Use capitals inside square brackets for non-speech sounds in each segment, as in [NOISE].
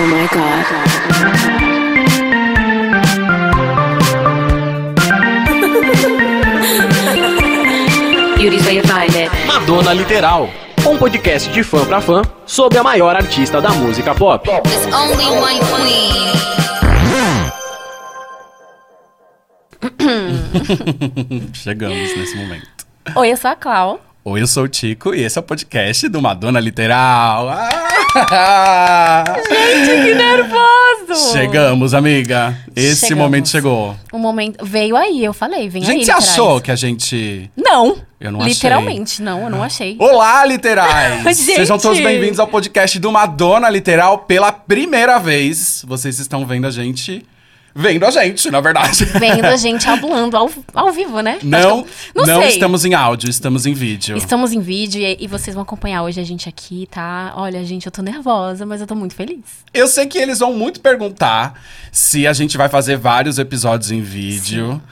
Oh my god. You find it. Madonna Literal, um podcast de fã pra fã sobre a maior artista da música pop. There's only one queen. [LAUGHS] Chegamos nesse momento. Oi, eu sou a Clau. Oi, eu sou o Tico e esse é o podcast do Madonna Literal. Ah! Que nervoso! Chegamos, amiga. Esse Chegamos. momento chegou. O momento veio aí, eu falei, vem A aí. gente, você literais. achou que a gente. Não. Eu não achei. Literalmente, não, eu não achei. Olá, literais! [LAUGHS] Gente! Sejam todos bem-vindos ao podcast do Madonna Literal pela primeira vez. Vocês estão vendo a gente. Vendo a gente, na verdade. Vendo a [LAUGHS] gente falando ao, ao vivo, né? Não, Não não sei. estamos em áudio, estamos em vídeo. Estamos em vídeo e, e vocês vão acompanhar hoje a gente aqui, tá? Olha, gente, eu tô nervosa, mas eu tô muito feliz. Eu sei que eles vão muito perguntar se a gente vai fazer vários episódios em vídeo.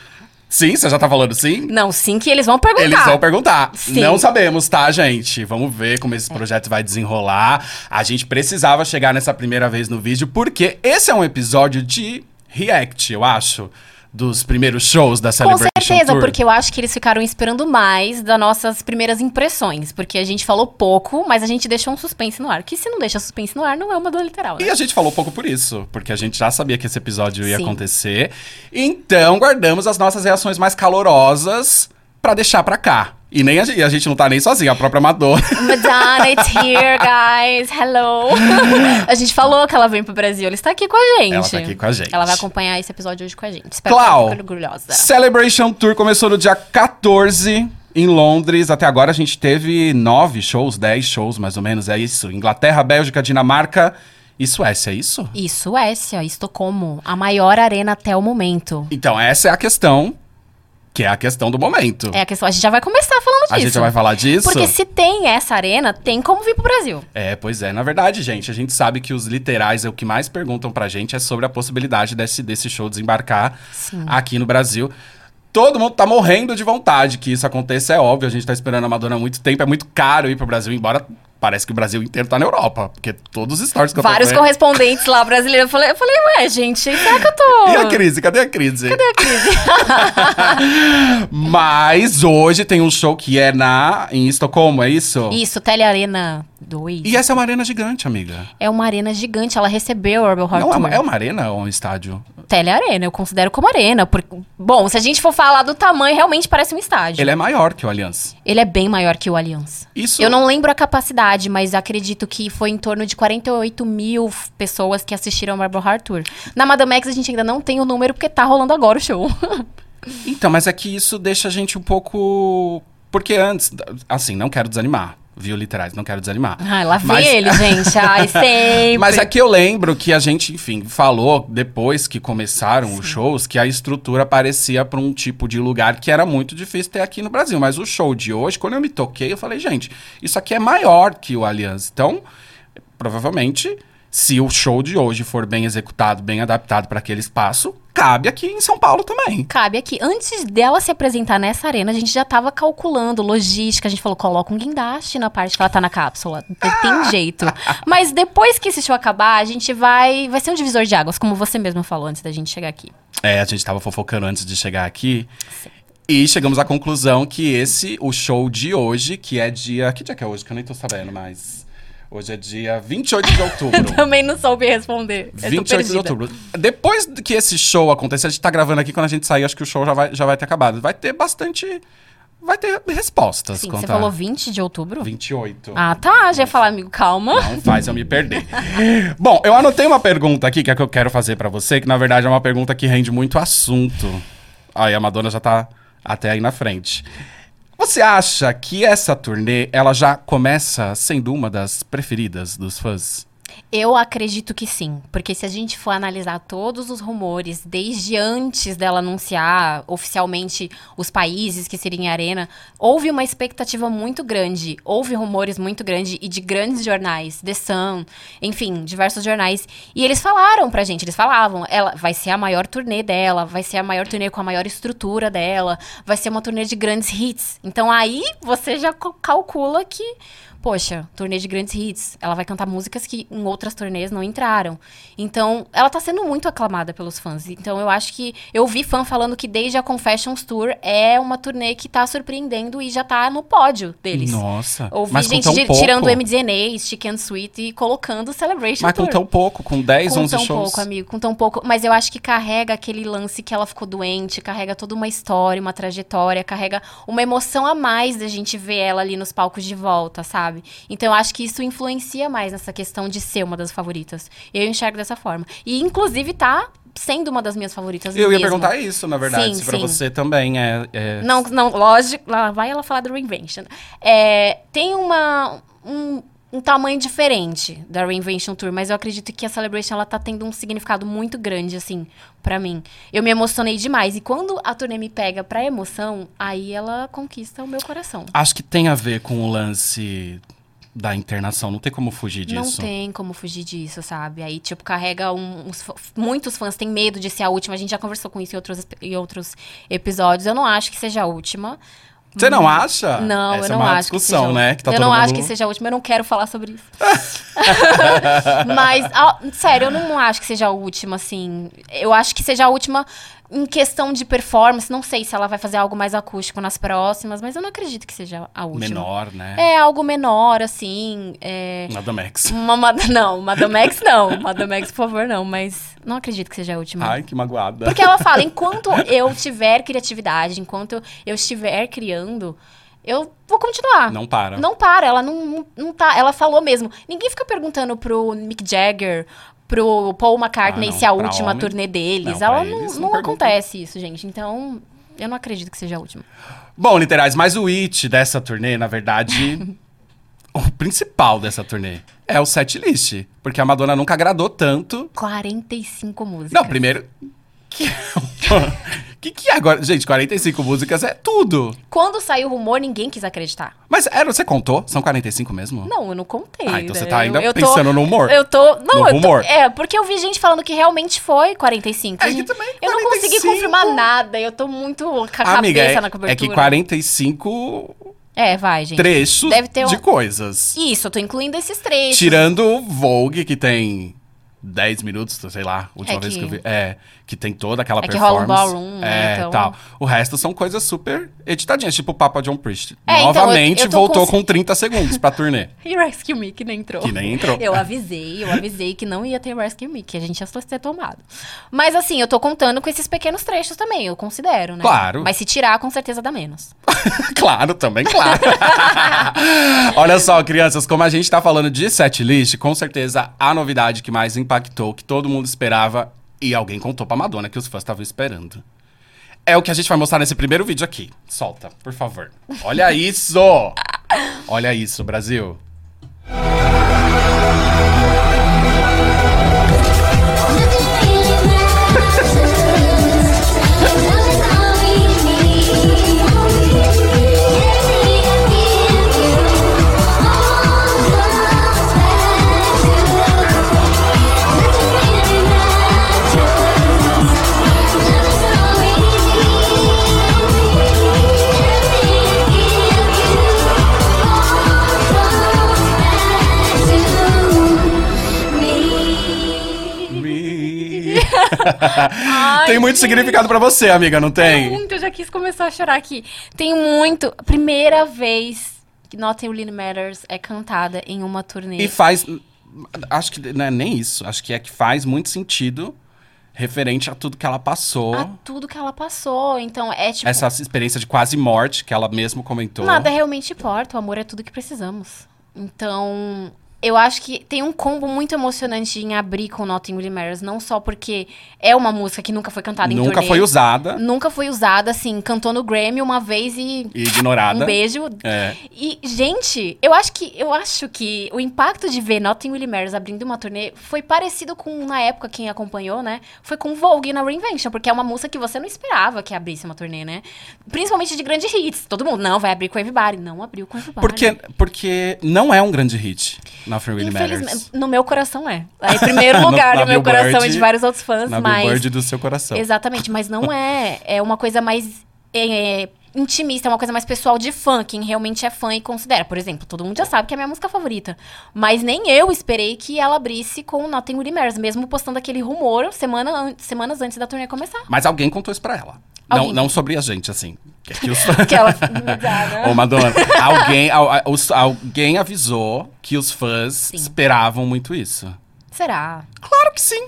Sim, você já tá falando sim? Não, sim que eles vão perguntar. Eles vão perguntar. Sim. Não sabemos, tá, gente? Vamos ver como esse projeto vai desenrolar. A gente precisava chegar nessa primeira vez no vídeo, porque esse é um episódio de react, eu acho, dos primeiros shows da Com Celebration certeza, Tour. porque eu acho que eles ficaram esperando mais das nossas primeiras impressões. Porque a gente falou pouco, mas a gente deixou um suspense no ar. Que se não deixa suspense no ar, não é uma do literal, né? E a gente falou pouco por isso, porque a gente já sabia que esse episódio ia Sim. acontecer. Então, guardamos as nossas reações mais calorosas pra deixar pra cá. E nem a gente, a gente não tá nem sozinha, a própria Madonna. [LAUGHS] Madonna, it's here, guys. Hello. [LAUGHS] a gente falou que ela vem pro Brasil. Ela está aqui com a gente. Ela tá aqui com a gente. Ela vai acompanhar esse episódio hoje com a gente. Espero Clau, que orgulhosa. Celebration Tour começou no dia 14 em Londres. Até agora a gente teve nove shows, dez shows mais ou menos, é isso. Inglaterra, Bélgica, Dinamarca e Suécia, é isso? E Suécia, Estocolmo, a maior arena até o momento. Então, essa é a questão, que é a questão do momento. É a questão. A gente já vai começar falando disso. a gente já vai falar disso? Porque se tem essa arena, tem como vir pro Brasil. É, pois é. Na verdade, gente, a gente sabe que os literais é o que mais perguntam pra gente é sobre a possibilidade desse, desse show desembarcar aqui no Brasil. Todo mundo tá morrendo de vontade que isso aconteça, é óbvio. A gente tá esperando a Madonna há muito tempo. É muito caro ir pro Brasil, embora parece que o Brasil inteiro tá na Europa. Porque todos os stories que eu Vários correspondentes lá brasileiros. Eu falei, eu falei, ué, gente, será que eu tô. E a crise? Cadê a crise? Cadê a crise? [LAUGHS] Mas hoje tem um show que é na em Estocolmo, é isso? Isso, Tele Arena 2. E essa é uma arena gigante, amiga. É uma arena gigante, ela recebeu o Urban Heart Não, é uma, é uma arena ou um estádio? Tele Arena, eu considero como arena. Porque, bom, se a gente for falar do tamanho, realmente parece um estádio. Ele é maior que o Allianz. Ele é bem maior que o Allianz. Isso. Eu não lembro a capacidade, mas acredito que foi em torno de 48 mil pessoas que assistiram ao Marble Heart Tour. Na Madame X a gente ainda não tem o número porque tá rolando agora o show. Então, mas é que isso deixa a gente um pouco. Porque antes, assim, não quero desanimar, viu, literais, não quero desanimar. Ai, lá vem Mas- ele, gente. [LAUGHS] Ai, sempre. Mas é que eu lembro que a gente, enfim, falou depois que começaram os shows que a estrutura parecia para um tipo de lugar que era muito difícil ter aqui no Brasil. Mas o show de hoje, quando eu me toquei, eu falei, gente, isso aqui é maior que o Allianz. Então, provavelmente, se o show de hoje for bem executado, bem adaptado para aquele espaço, cabe aqui em São Paulo também. Cabe aqui. Antes dela se apresentar nessa arena, a gente já tava calculando logística. A gente falou, coloca um guindaste na parte que ela tá na cápsula. Tem, tem jeito. Mas depois que esse show acabar, a gente vai. Vai ser um divisor de águas, como você mesmo falou antes da gente chegar aqui. É, a gente tava fofocando antes de chegar aqui. E chegamos à conclusão que esse, o show de hoje, que é dia. Que dia que é hoje? Que eu nem tô sabendo mais. Hoje é dia 28 de [LAUGHS] outubro. Também não soube responder. Eu tô 28 de outubro. Depois que esse show acontecer, a gente tá gravando aqui, quando a gente sair, acho que o show já vai, já vai ter acabado. Vai ter bastante. Vai ter respostas. Sim, você falou 20 de outubro? 28. Ah, tá. Já ia falar, amigo, calma. Não faz eu me perder. [LAUGHS] Bom, eu anotei uma pergunta aqui que é que eu quero fazer pra você, que na verdade é uma pergunta que rende muito assunto. Aí a Madonna já tá até aí na frente. Você acha que essa turnê, ela já começa sendo uma das preferidas dos fãs? Eu acredito que sim, porque se a gente for analisar todos os rumores, desde antes dela anunciar oficialmente os países que seriam em arena, houve uma expectativa muito grande, houve rumores muito grandes e de grandes jornais, The Sun, enfim, diversos jornais, e eles falaram pra gente, eles falavam, ela vai ser a maior turnê dela, vai ser a maior turnê com a maior estrutura dela, vai ser uma turnê de grandes hits. Então aí você já calcula que poxa, turnê de grandes hits. Ela vai cantar músicas que em outras turnês não entraram. Então, ela tá sendo muito aclamada pelos fãs. Então, eu acho que. Eu vi fã falando que desde a Confessions Tour é uma turnê que tá surpreendendo e já tá no pódio deles. Nossa. Ouvi mas com gente tão pouco. tirando o MDNA, Chicken Sweet e colocando Celebration Mas com Tour. tão pouco, com 10, com 11 tão shows. pouco, amigo, com tão pouco. Mas eu acho que carrega aquele lance que ela ficou doente, carrega toda uma história, uma trajetória, carrega uma emoção a mais da gente ver ela ali nos palcos de volta, sabe? Então eu acho que isso influencia mais nessa questão de ser uma das favoritas. Eu enxergo dessa forma. E inclusive tá sendo uma das minhas favoritas Eu ia mesmo. perguntar isso, na verdade, Sim, se pra sim. você também é. é- Não, não, lógico, lá vai ela falar do Reinvention. É, tem uma, um, um tamanho diferente da Reinvention Tour, mas eu acredito que a Celebration ela tá tendo um significado muito grande, assim, pra mim. Eu me emocionei demais. E quando a turnê me pega pra emoção, aí ela conquista o meu coração. Acho que tem a ver com o lance da internação, não tem como fugir Não disso. tem como fugir disso, sabe? Aí, tipo, carrega um- uns. Muitos fãs têm medo de ser a última. A gente já conversou com isso em outros, em outros episódios. Eu não acho que seja a última. Você não acha? Não, Essa eu não é uma acho discussão, que seja, né? Que tá eu não mundo... acho que seja a última, eu não quero falar sobre isso. [LAUGHS] Mas, ah, sério, eu não acho que seja a última, assim. Eu acho que seja a última em questão de performance. Não sei se ela vai fazer algo mais acústico nas próximas, mas eu não acredito que seja a última. menor, né? É algo menor, assim. É... Nada Max. Uma, Mad- [LAUGHS] não, Madame X não. Madame X, por favor, não. Mas não acredito que seja a última. Ai, que magoada. Porque ela fala, [LAUGHS] enquanto eu tiver criatividade, enquanto eu estiver criando, eu vou continuar. Não para. Não para, ela não, não, não tá. Ela falou mesmo. Ninguém fica perguntando pro Mick Jagger, pro Paul McCartney Ah, não, se a última homem. turnê deles. Não, ela não, não não acontece isso, gente. Então, eu não acredito que seja a última. Bom, literais, mas o hit dessa turnê, na verdade, [LAUGHS] o principal dessa turnê é o set list. Porque a Madonna nunca agradou tanto. 45 músicas. Não, primeiro. Que [LAUGHS] [LAUGHS] que, que é agora? Gente, 45 músicas é tudo. Quando saiu o rumor, ninguém quis acreditar. Mas era, você contou? São 45 mesmo? Não, eu não contei. Ah, então né? você tá ainda Eu- eu tô- pensando no humor? Eu tô. Não, No eu tô, rumor? É, porque eu vi gente falando que realmente foi 45. É que Gente, também eu não consegui 45. confirmar nada. Eu tô muito com a cabeça Amiga, é, na cobertura. é que 45 É, vai, gente. trechos Deve ter um- de coisas. Isso, eu tô incluindo esses trechos. Tirando o Vogue, que tem 10 minutos, sei lá, última É vez que... que- eu vi. É, que tem toda aquela É que rola um performance. ballroom, né, É, então- tal. O resto são coisas super editadinhas, tipo o Papa John Priest. É, então, Novamente eu- eu tô voltou com- com 30 segundos pra turnê. [LAUGHS] E Rescue Me, que nem entrou. Que nem entrou. Eu avisei, eu avisei que não ia ter Rescue Me, que a gente ia ter tomado. Mas assim, eu tô contando com esses pequenos trechos também, eu considero, né? Claro. Mas se tirar, com certeza dá menos. [LAUGHS] claro, também, claro. [LAUGHS] Olha só, crianças, como a gente tá falando de setlist, com certeza a novidade que mais impactou, que todo mundo esperava, e alguém contou pra Madonna que os fãs estavam esperando. É o que a gente vai mostrar nesse primeiro vídeo aqui. Solta, por favor. Olha isso! Olha isso, Brasil. Tem muito significado pra você, amiga, não tem? Muito, eu já quis começar a chorar aqui. Tem muito. Primeira vez que Nothing Really Matters é cantada em uma turnê. E faz. Acho que não é nem isso. Acho que é que faz muito sentido referente a tudo que ela passou. A tudo que ela passou. Então, é tipo. Essa experiência de quase morte que ela mesmo comentou. Nada realmente importa. O amor é tudo que precisamos. Então. Eu acho que tem um combo muito emocionante em abrir com Nothing Really Matters. Não só porque é uma música que nunca foi cantada em Nunca foi usada Nunca foi usada, assim. Cantou no Grammy uma vez e... e ignorada. Um beijo. É. E, gente, eu acho que eu acho que o impacto de ver Nothing Really Matters abrindo uma turnê foi parecido com, na época, quem acompanhou, né? Foi com Vogue na Reinvention, porque é uma música que você não esperava que abrisse uma turnê, né? Principalmente de grandes hits. Todo mundo, não, vai abrir com Everybody. Não abriu com Everybody. Porque, porque não é um grande hit. Nothing Really Matters. No meu coração é. Aí, em primeiro [LAUGHS] No- lugar na no meu coração e de vários outros fãs, Na mas... Billboard do seu coração. Exatamente, mas não é. É uma coisa mais é, intimista, é uma coisa mais pessoal de fã, quem realmente é fã e considera. Por exemplo, todo mundo já sabe que é a minha música favorita. Mas nem eu esperei que ela abrisse com Nothing Really Matters, mesmo postando aquele rumor semana an- semanas antes da turnê começar. Mas alguém contou isso pra ela. Não, não sobre a gente, assim. Que, que os... [LAUGHS] Que ela... Ô, Madonna, alguém, al- a- os- alguém avisou que os fãs esperavam muito isso. Será? Claro que sim.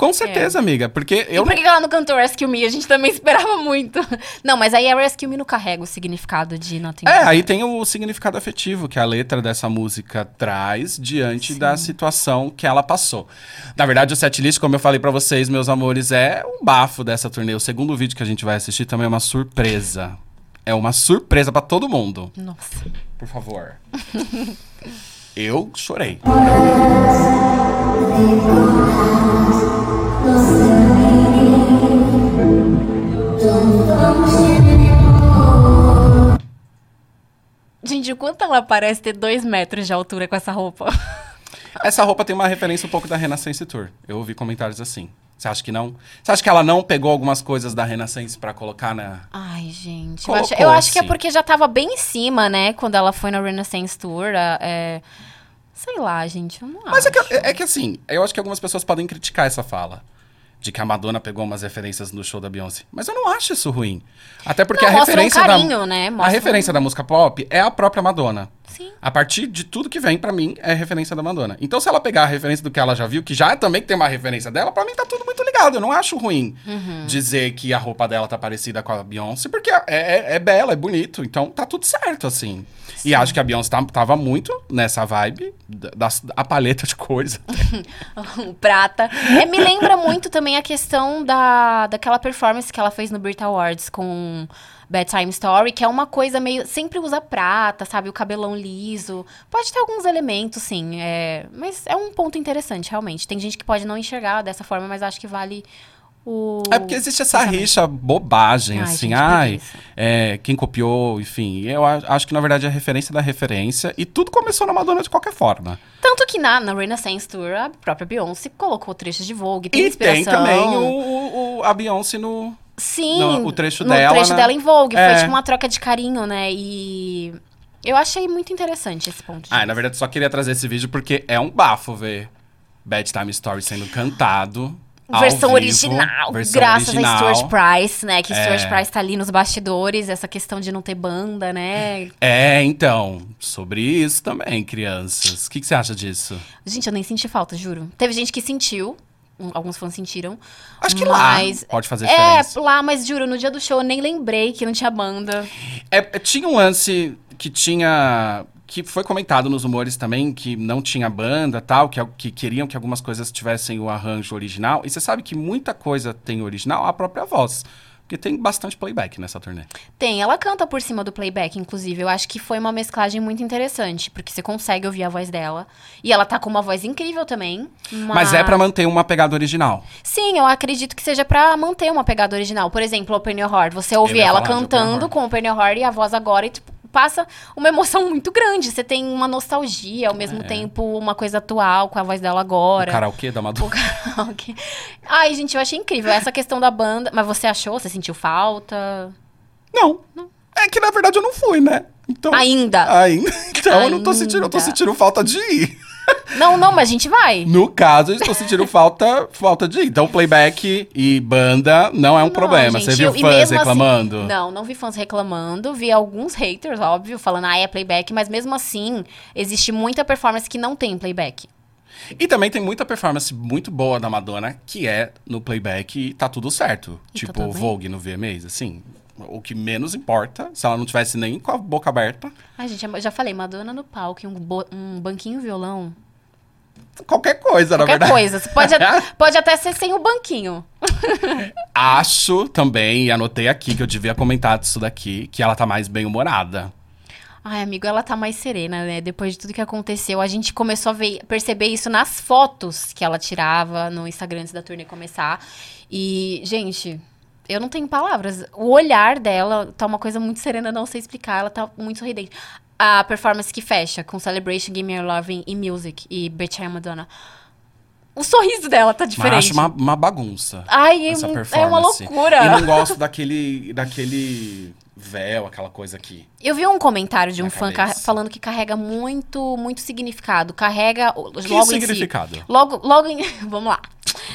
Com certeza, amiga. Porque eu e por que ela não cantou Rescue Me? A gente também [LAUGHS] esperava muito. Não, mas aí a Rescue Me não carrega o significado de Nothing É, aí tem o significado afetivo que a letra dessa música traz diante da situação que ela passou. Na verdade, o setlist, como eu falei pra vocês, meus amores, é um bafo dessa turnê. O segundo vídeo que a gente vai assistir também é uma surpresa. É uma surpresa pra todo mundo. Nossa. Por favor. [LAUGHS] eu chorei. Gente, o quanto ela parece ter dois metros de altura com essa roupa? [LAUGHS] Essa roupa tem uma referência um pouco da Renaissance Tour. Eu ouvi comentários assim. Você acha que não? Você acha que ela não pegou algumas coisas da Renaissance pra colocar na. Ai, gente. Eu Colocou, acho, eu acho que é sim. porque já tava bem em cima, né? Quando ela foi na Renaissance Tour. é... Sei lá, gente. Eu não Mas é acho. que, é que assim, eu acho que algumas pessoas podem criticar essa fala. De que a Madonna pegou umas referências no show da Beyoncé. Mas eu não acho isso ruim. Até porque Não, a mostra um referência carinho, da. né? A referência da música pop é a própria Madonna. Sim. A partir de tudo que vem, pra mim, é referência da Madonna. Então, se ela pegar a referência do que ela já viu, que já também tem uma referência dela, pra mim tá tudo muito ligado. Eu não acho ruim Uhum. dizer que a roupa dela tá parecida com a Beyoncé, porque é, é, é bela, é bonito. Então, tá tudo certo, assim. E acho que a Beyoncé tá- tava muito nessa vibe da, das- a paleta de cores. [LAUGHS] o prata. É, me lembra muito também a questão da, daquela performance que ela fez no Brit Awards com Bedtime Story, que é uma coisa meio. Sempre usa prata, sabe? O cabelão liso. Pode ter alguns elementos, sim. É, mas é um ponto interessante, realmente. Tem gente que pode não enxergar dessa forma, mas acho que vale o. É porque existe essa rixa bobagem, Ai, assim, gente, ai, é, quem copiou, enfim. Eu acho que, na verdade, é a referência da referência. E tudo começou na Madonna de qualquer forma. Tanto que na, na Renaissance Tour, a própria Beyoncé colocou trechos de Vogue, tem e inspiração. tem também o, o- o- a Beyoncé no. Sim, no- o trecho no dela, trecho né? dela em Vogue. É. Foi tipo uma troca de carinho, né? E eu achei muito interessante esse ponto. Ah, na verdade, só queria trazer esse vídeo porque é um bafo ver Bad Time Story sendo cantado. Versão vivo, original, versão graças original. a Stuart Price, né? Que É. Stuart Price tá ali nos bastidores, essa questão de não ter banda, né? É, então, sobre isso também, crianças. O que, que você acha disso? Gente, eu nem senti falta, juro. Teve gente que sentiu, alguns fãs sentiram. Acho que mas... lá pode fazer É, diferença. lá, mas juro, no dia do show eu nem lembrei que não tinha banda. É, é, tinha um lance que tinha. Que foi comentado nos rumores também, que não tinha banda tal, que, que queriam que algumas coisas tivessem o arranjo original. E você sabe que muita coisa tem original, a própria voz. Porque tem bastante playback nessa turnê. Tem, ela canta por cima do playback, inclusive. Eu acho que foi uma mesclagem muito interessante, porque você consegue ouvir a voz dela. E ela tá com uma voz incrível também. Mas é pra manter uma pegada original. Sim, eu acredito que seja pra manter uma pegada original. Por exemplo, Open Your Heart. Você ouve ela cantando com Open Your Heart e a voz agora e tipo, passa uma emoção muito grande. Você tem uma nostalgia, ao mesmo tempo uma coisa atual com a voz dela O agora. karaokê da Madonna. [LAUGHS] karaokê. Ai, gente, eu achei incrível essa questão da banda. Mas você achou? Você sentiu falta? Não. É que na verdade eu não fui, né? Então. Ainda. Ainda. [LAUGHS] Então eu não tô sentindo, eu tô Ainda. sentindo falta de ir. Não, não, mas a gente vai. No caso, eu estou sentindo falta, falta de. Então, playback e banda não é um Não, problema. gente, Você viu eu- fãs assim- reclamando? não, não vi fãs reclamando. Vi alguns haters, óbvio, falando, ah, é playback. Mas mesmo assim, existe muita performance que não tem playback. E também tem muita performance muito boa da Madonna, que é no playback e tá tudo certo. E tá tipo, bem. Vogue no VMAs, assim. O que menos importa, se ela não tivesse nem com a boca aberta, Ai, gente, eu já falei, Madonna no palco um, um banquinho violão. qualquer coisa, na Qualquer verdade. coisa. Você pode, [LAUGHS] pode até ser sem o banquinho. [LAUGHS] Acho também, e anotei aqui que eu devia comentar disso daqui, que ela tá mais bem-humorada. Ai, amigo, ela tá mais serena, né? Depois de tudo que aconteceu, a gente começou a ver, perceber isso nas fotos que ela tirava no Instagram antes da turnê começar. E, gente, eu não tenho palavras. O olhar dela tá uma coisa muito serena, não sei explicar. Ela tá muito sorridente. A performance que fecha com Celebration, Give Me Your Loving e Music e Betty Madonna. O sorriso dela tá Mas diferente. acho uma, uma bagunça. Ai, é, essa é performance. uma loucura. E não gosto daquele, daquele véu, aquela coisa aqui. Eu vi um comentário de um fã falando que carrega muito, muito significado. Carrega Que logo em si. significado? Logo, logo em... [LAUGHS] Vamos lá.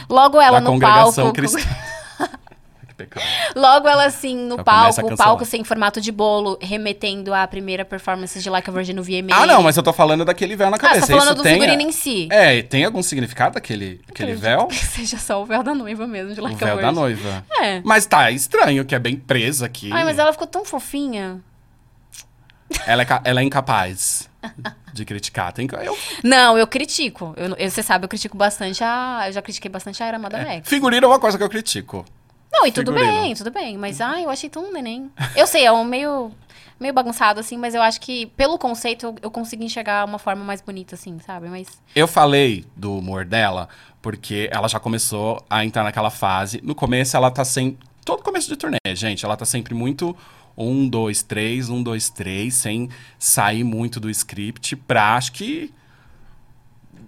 Logo ela da no congregação palco. cristã. Pecado. Logo ela assim no Já a palco, o palco sem formato de bolo, remetendo à primeira performance de Like a Virgin no VMA. Ah, não, mas eu tô falando daquele véu na Ah, cabeça. você tá falando Isso do tem, figurino em si. É, tem algum significado aquele, aquele véu? Que seja só o véu da noiva mesmo, de O Like a véu Virgin. da noiva. É. Mas tá estranho, que é bem presa aqui. Ai, mas ela ficou tão fofinha. Ela é, ela é incapaz de criticar. Tem que, eu, Não, eu critico. Eu, eu- você sabe, eu critico bastante a. Eu já critiquei bastante a Era Moda Max. figurino é uma coisa que eu critico. Não, e tudo Figurino. bem, tudo bem. Mas, ai, eu achei tão neném. Eu sei, é um meio. Meio bagunçado, assim, mas eu acho que, pelo conceito, eu, eu consigo enxergar uma forma mais bonita, assim, sabe? Mas. Eu falei do humor dela porque ela já começou a entrar naquela fase. No começo, ela tá sem. Todo começo de turnê, gente, ela tá sempre muito. Um, dois, três, um, dois, três, sem sair muito do script pra acho que.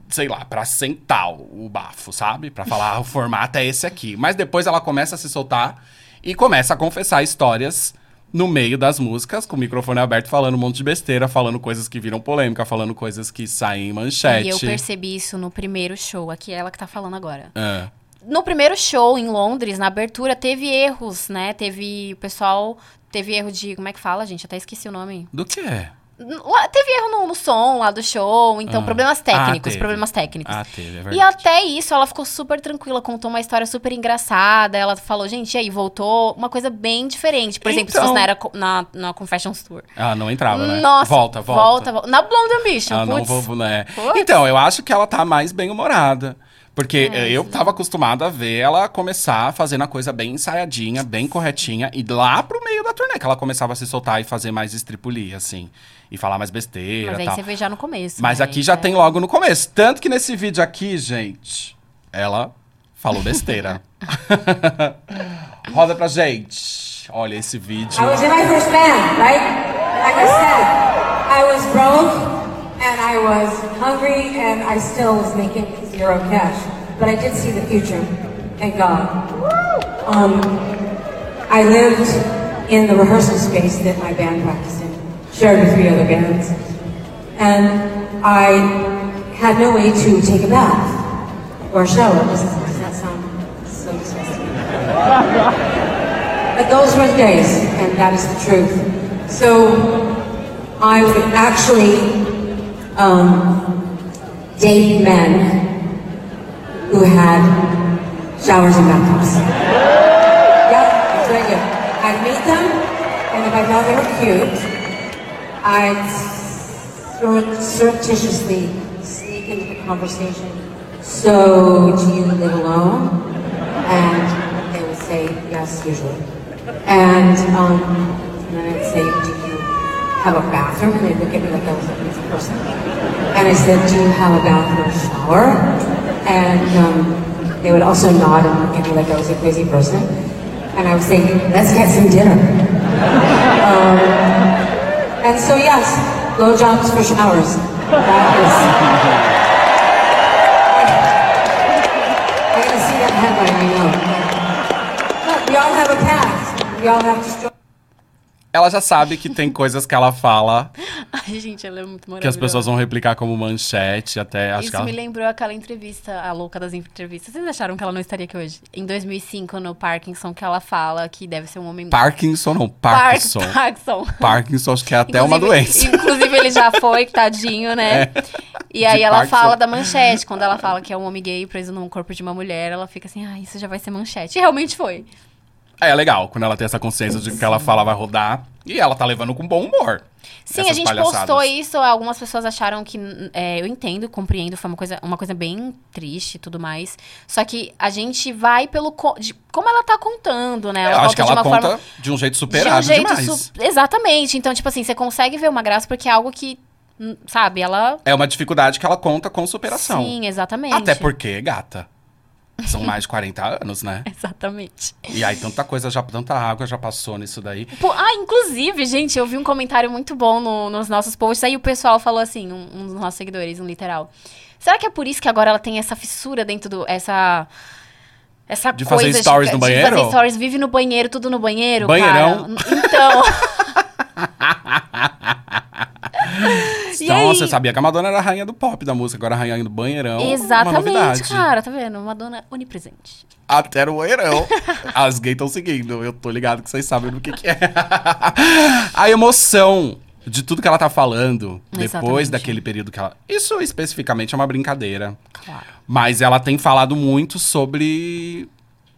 Sei lá, pra sentar o bafo, sabe? Pra falar, ah, o formato é esse aqui. Mas depois ela começa a se soltar e começa a confessar histórias no meio das músicas, com o microfone aberto, falando um monte de besteira, falando coisas que viram polêmica, falando coisas que saem em manchete. E eu percebi isso no primeiro show. Aqui é ela que tá falando agora. É. No primeiro show em Londres, na abertura, teve erros, né? Teve. O pessoal. Teve erro de. Como é que fala, gente? Até esqueci o nome. Do que? Lá- teve erro no, no som lá do show. Então, Ah. problemas Ah, técnicos. teve. problemas técnicos. Ah, teve, é E verdade. até isso, ela ficou super tranquila, contou uma história super engraçada. Ela falou, gente, e aí, voltou uma coisa bem diferente. Por exemplo, se Então- fosse na, era, na, na Confessions Tour. Ah, não entrava, né? Nossa, volta, volta. volta, volta. Na Blonde Ambition, Ah, não vou, né? Putz. Então, eu acho que ela tá mais bem-humorada. Porque É, eu tava acostumado a ver ela começar fazendo a coisa bem ensaiadinha, bem corretinha, e lá pro meio da turnê, que ela começava a se soltar e fazer mais estripulia, assim. E falar mais besteira Mas aí tal. você vê já no começo. Mas né? aqui já É. tem logo no começo. Tanto que nesse vídeo aqui, gente, ela falou besteira. [LAUGHS] Roda pra gente. Olha esse vídeo. I was in my first band, right? Like I said, I was broke and I was hungry and I still was making zero cash. But I did see the future, thank God. Um, I lived in the rehearsal space that my band practiced in, shared with three other bands. And I had no way to take a bath or shower. Does that sound so disgusting? But those were the days, and that is the truth. So I would actually um, date men who had showers and bathtubs. Yep, that's do. I'd meet them, and if I thought they were cute, I'd sur- surreptitiously sneak into the conversation. So, do you live alone? And they would say yes, usually. And, um, and then I'd say, do you have a bathroom? And they'd look at me like I was a crazy person. And I said, do you have a bathroom shower? And um, they would also nod and look at me like I was a crazy person. And I would say, let's get some dinner. Um, and so yes, blowjobs for showers. That is. I'm gonna see that headline, I know. Look, we all have a past. We all have to struggle. Ela já sabe que tem coisas que ela fala Ai, gente, ela é muito maravilhosa. que as pessoas vão replicar como manchete, até acho Isso ela... me lembrou aquela entrevista, a louca das entrevistas. Vocês acharam que ela não estaria aqui hoje? Em 2005, no Parkinson, que ela fala que deve ser um homem... Parkinson, não, Par- Parkinson. Parkinson. Parkinson, acho que é até uma Inclusive- doença. Inclusive, ele já foi, tadinho, né? É. E aí De ela Parkinson. fala da manchete. Quando ela fala que é um homem gay preso num corpo de uma mulher, ela fica assim, ah, isso já vai ser manchete. E realmente foi. É legal, quando ela tem essa consciência de que ela fala vai rodar. E ela tá levando com bom humor. Sim, a gente palhaçadas. postou isso, algumas pessoas acharam que. é, eu entendo, compreendo, foi uma coisa, uma coisa bem triste e tudo mais. Só que a gente vai pelo. de- como ela tá contando, né? Eu acho que ela conta forma- de um jeito de um superado jeito demais. su- Exatamente. Então, tipo assim, você consegue ver uma graça porque é algo que. hum, Sabe, ela. É uma dificuldade que ela conta com superação. Sim, exatamente. Até porque, gata, são mais de 40 anos, né? Exatamente. E aí tanta coisa, já, tanta água já passou nisso daí. Pô, ah, inclusive, gente, eu vi um comentário muito bom no- nos nossos posts. Aí o pessoal falou assim, um, um dos nossos seguidores, um literal. Será que é por isso que agora ela tem essa fissura dentro do. essa. Essa De fazer coisa stories de, no de banheiro? fazer stories, vive no banheiro, tudo no banheiro, Banheirão? cara. Então... [LAUGHS] Então, aí? você sabia que a Madonna era a rainha do pop da música, agora a rainha do banheirão. uma Exatamente, cara, tá vendo? Madonna onipresente. Até no banheirão. [LAUGHS] As gays estão seguindo. Eu tô ligado que vocês sabem do que, que é. [LAUGHS] a emoção de tudo que ela tá falando depois Exatamente. daquele período que ela. Isso especificamente é uma brincadeira. Claro. Mas ela tem falado muito sobre.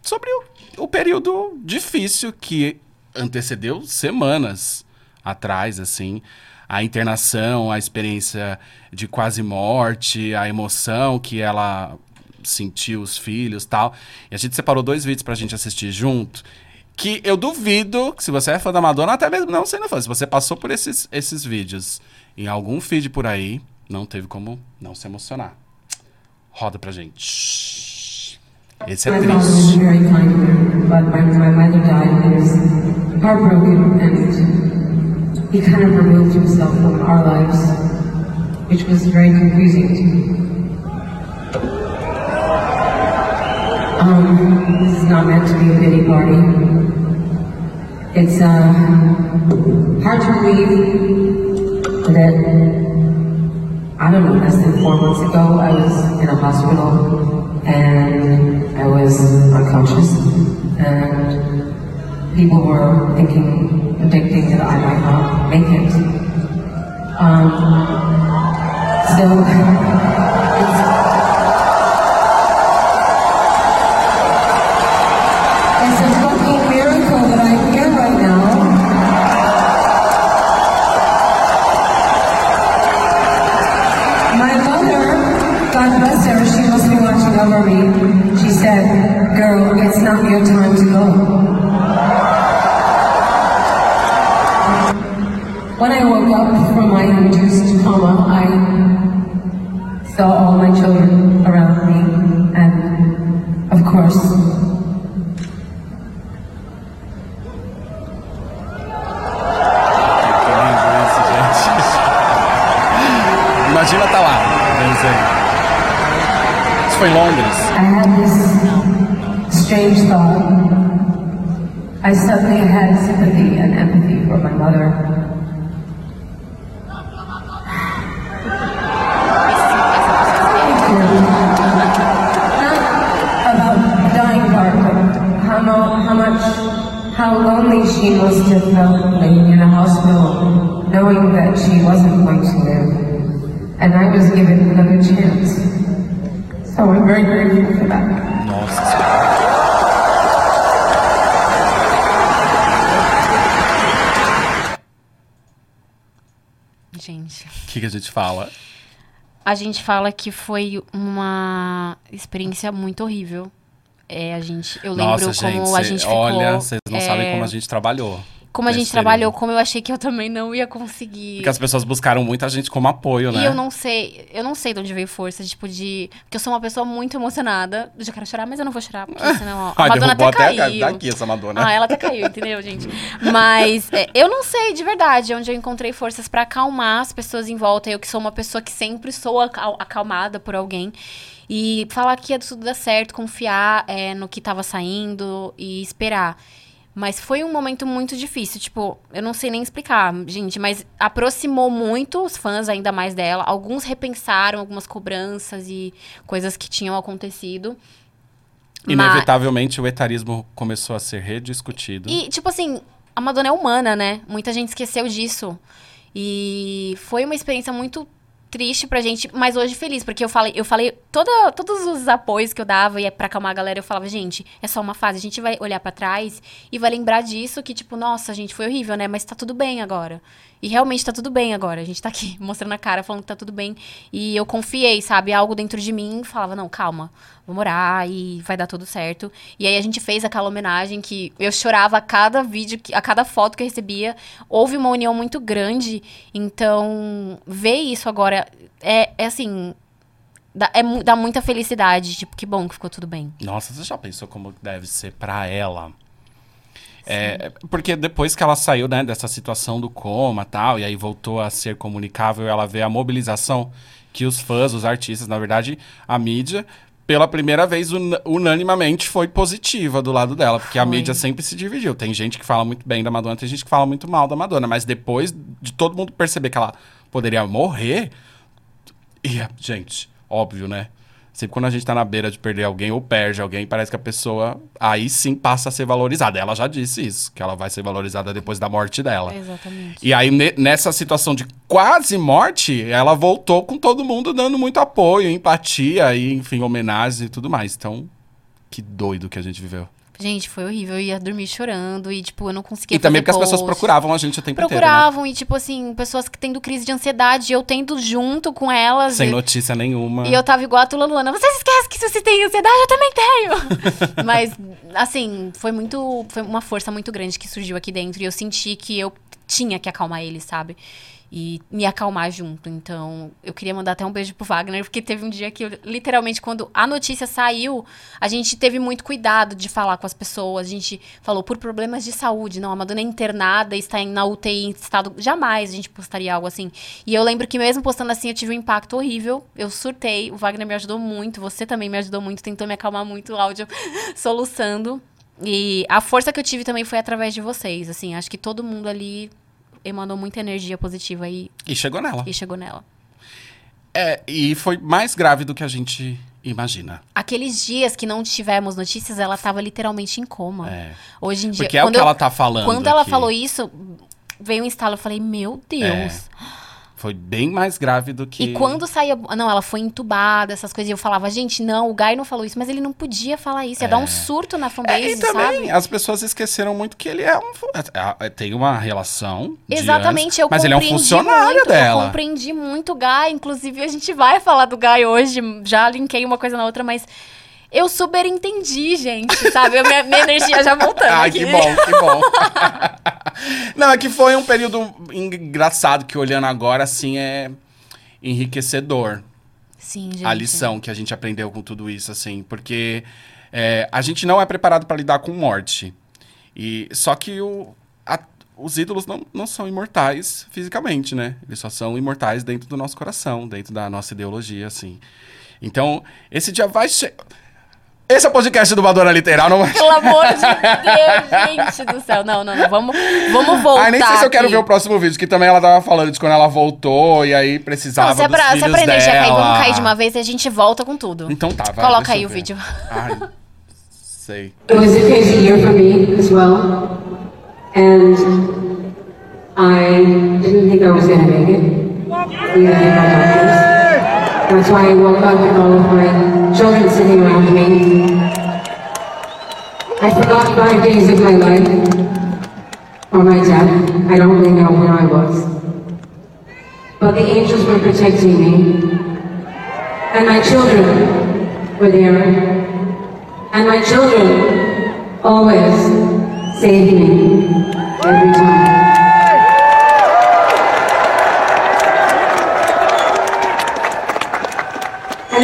sobre o, o período difícil que antecedeu semanas atrás, assim. A internação, a experiência de quase morte, a emoção que ela sentiu, os filhos tal. E a gente separou dois vídeos pra gente assistir junto. Que eu duvido que se você é fã da Madonna, até mesmo não sendo fã, se você passou por esses, esses vídeos em algum feed por aí, não teve como não se emocionar. Roda pra gente. Esse é triste. He kind of removed himself from our lives, which was very confusing to me. Um, this is not meant to be a pity party. It's uh, hard to believe that I don't know, less than four months ago, I was in a hospital and I was unconscious and people were thinking, predicting that I might not make it. Um, so, [LAUGHS] vendo isso foi. I had this strange thought. I suddenly had sympathy and empathy for my mother. About dying how, much, how lonely she must have felt laying in a hospital, knowing that she wasn't going to live. And I was given another chance. So I'm very grateful for that. Nossa senhora. Gente. O que, que a gente fala? A gente fala que foi uma experiência muito horrível. É, a gente, eu lembro Nossa, como gente, a cê- gente ficou. olha, vocês não é, sabem como a gente trabalhou. Como a gente trabalhou, como eu achei que eu também não ia conseguir. Porque as pessoas buscaram muita gente como apoio, né? E eu não sei, eu não sei de onde veio força, tipo, de. Porque eu sou uma pessoa muito emocionada. Eu já quero chorar, mas eu não vou chorar, porque [LAUGHS] senão. A Madonna até até caiu. daqui essa Madonna. Ah, ela até caiu, entendeu, gente? Mas é, eu não sei, de verdade, onde eu encontrei forças pra acalmar as pessoas em volta. Eu que sou uma pessoa que sempre sou acal- acalmada por alguém. E falar que ia tudo dar certo, confiar é, no que tava saindo e esperar. Mas foi um momento muito difícil, tipo, eu não sei nem explicar, gente, mas aproximou muito os fãs ainda mais dela. Alguns repensaram algumas cobranças e coisas que tinham acontecido. Mas- Inevitavelmente o etarismo começou a ser rediscutido. e, tipo assim, a Madonna é humana, né? Muita gente esqueceu disso. E foi uma experiência muito triste pra gente, mas hoje feliz, porque eu falei, eu falei toda, todos os apoios que eu dava e pra acalmar a galera, eu falava, gente, é só uma fase, a gente vai olhar pra trás e vai lembrar disso, que tipo, nossa, gente, foi horrível, né? Mas tá tudo bem agora. E realmente tá tudo bem agora. A gente tá aqui [LAUGHS] mostrando a cara, falando que tá tudo bem. E eu confiei, sabe? Algo dentro de mim falava, não, calma, vamos orar e vai dar tudo certo. E aí a gente fez aquela homenagem que eu chorava a cada vídeo, a cada foto que eu recebia. Houve uma união muito grande. Então, ver isso agora é, é assim. Dá, é, dá muita felicidade. Tipo, que bom que ficou tudo bem. Nossa, você já pensou como deve ser pra ela? É, porque depois que ela saiu né, dessa situação do coma tal, e aí voltou a ser comunicável, ela vê a mobilização que os fãs, os artistas, na verdade, a mídia, pela primeira vez, una- unanimamente foi positiva do lado dela. Porque a Foi. mídia sempre se dividiu. Tem gente que fala muito bem da Madonna, tem gente que fala muito mal da Madonna. Mas depois de todo mundo perceber que ela poderia morrer... E, gente, óbvio, né? Sempre quando a gente tá na beira de perder alguém ou perde alguém, parece que a pessoa aí sim passa a ser valorizada. Ela já disse isso, que ela vai ser valorizada depois da morte dela. Exatamente. E aí, ne- nessa situação de quase morte, ela voltou com todo mundo dando muito apoio, empatia e, enfim, homenagem e tudo mais. Então, que doido que a gente viveu. Gente, foi horrível. Eu ia dormir chorando e, tipo, eu não conseguia E também porque as pessoas post. procuravam a gente o tempo inteiro, né? Procuravam e, tipo assim, pessoas que tendo crise de ansiedade, eu tendo junto com elas. Sem e, notícia nenhuma. e eu tava igual a Tula Luana. Vocês esquecem que se você tem ansiedade, eu também tenho. [LAUGHS] Mas, assim, foi muito. Foi uma força muito grande que surgiu aqui dentro. E eu senti que eu tinha que acalmar eles, sabe? E me acalmar junto. Então, eu queria mandar até um beijo pro Wagner, porque teve um dia que, eu, literalmente, quando a notícia saiu, a gente teve muito cuidado de falar com as pessoas. A gente falou por problemas de saúde. Não, a Madonna é internada, está em- na UTI em estado. Jamais a gente postaria algo assim. E eu lembro que mesmo postando assim, eu tive um impacto horrível. Eu surtei. O Wagner me ajudou muito. Você também me ajudou muito. Tentou me acalmar muito o áudio [LAUGHS] soluçando. E a força que eu tive também foi através de vocês. Assim, acho que todo mundo ali emanou muita energia positiva e, E chegou nela. e chegou nela. É, e foi mais grave do que a gente imagina. Aqueles dias que não tivemos notícias, ela tava literalmente em coma. É. Hoje em dia. Porque é o que eu- ela tá falando. Quando ela falou isso, veio um estalo. Eu falei, meu Deus. Foi bem mais grave do que. E quando saía. Não, ela foi entubada, essas coisas. E eu falava, gente, não, o Guy não falou isso, mas ele não podia falar isso. Ia dar um surto na É, fanbase, e também sabe? as pessoas esqueceram muito que ele é um. é, é, tem uma relação. Exatamente, anos, eu Mas ele é um funcionário muito, Eu dela. compreendi muito o Guy. Inclusive, a gente vai falar do Guy hoje. Já linkei uma coisa na outra, mas eu super entendi, gente, sabe? Eu- minha, minha energia já voltando. [LAUGHS] Ai, aqui. que bom, que bom. [LAUGHS] Não, é que foi um período engraçado que olhando agora, assim, é enriquecedor. Sim, gente. a lição que a gente aprendeu com tudo isso, assim, porque é, a gente não é preparado para lidar com morte. E só que o, a- os ídolos não, não são imortais fisicamente, né? Eles só são imortais dentro do nosso coração, dentro da nossa ideologia, assim. Então, esse dia vai che... Esse é o podcast do Madonna Literal, não é? Pelo amor de [LAUGHS] Deus, gente do céu. Não, não, não. Vamos, vamos voltar. Ah, nem sei se eu quero aqui. ver o próximo vídeo, que também ela tava falando de quando ela voltou e aí precisava Não, se é, dos pra, se é pra energia cair, dela. vamos cair de uma vez e a gente volta com tudo. Então tá, vai. Coloca aí o vídeo. Ai, [LAUGHS] sei. It was a crazy year for me as well. And I didn't think I was to make it. Neither did my doctors. That's why I woke up with all of my children sitting around me. I forgot five days of my life or my death. I don't really know where I was. But the angels were protecting me. And my children were there. And my children always saved me every time.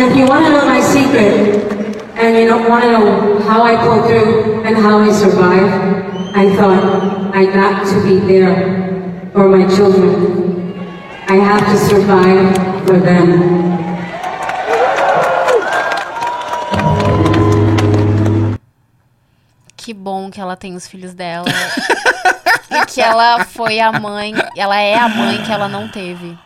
If you want to know my secret, and you don't want to know how I pulled through and how I survived, I thought I got to be there for my children. I have to survive for them. Que bom que ela tem os filhos dela. [LAUGHS] e que ela foi a mãe. Ela é a mãe que ela não teve.